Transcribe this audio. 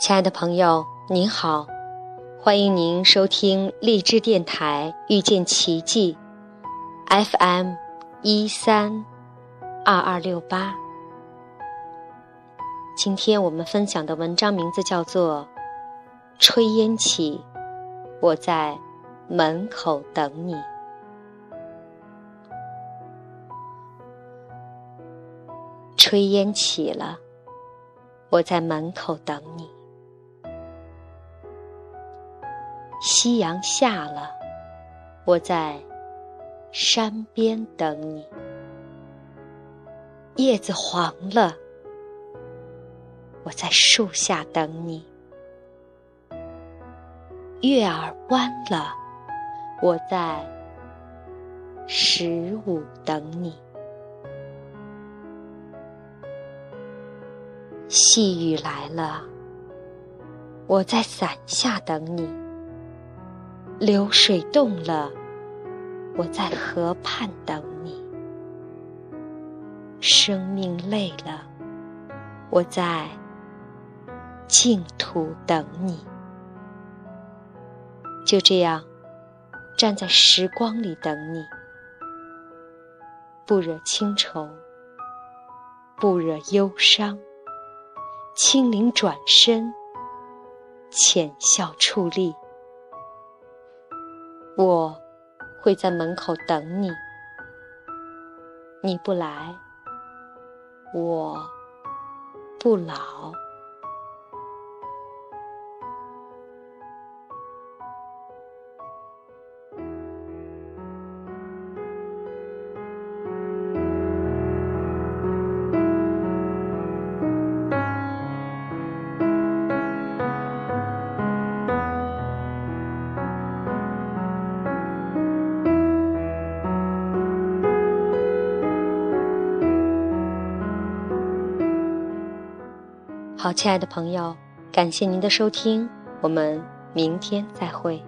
亲爱的朋友，您好，欢迎您收听荔枝电台遇见奇迹 FM 一三二二六八。今天我们分享的文章名字叫做《炊烟起》，我在门口等你。炊烟起了，我在门口等你。夕阳下了，我在山边等你；叶子黄了，我在树下等你；月儿弯了，我在十五等你；细雨来了，我在伞下等你。流水动了，我在河畔等你；生命累了，我在净土等你。就这样，站在时光里等你，不惹清愁，不惹忧伤，轻灵转身，浅笑矗立。我会在门口等你，你不来，我不老。好，亲爱的朋友，感谢您的收听，我们明天再会。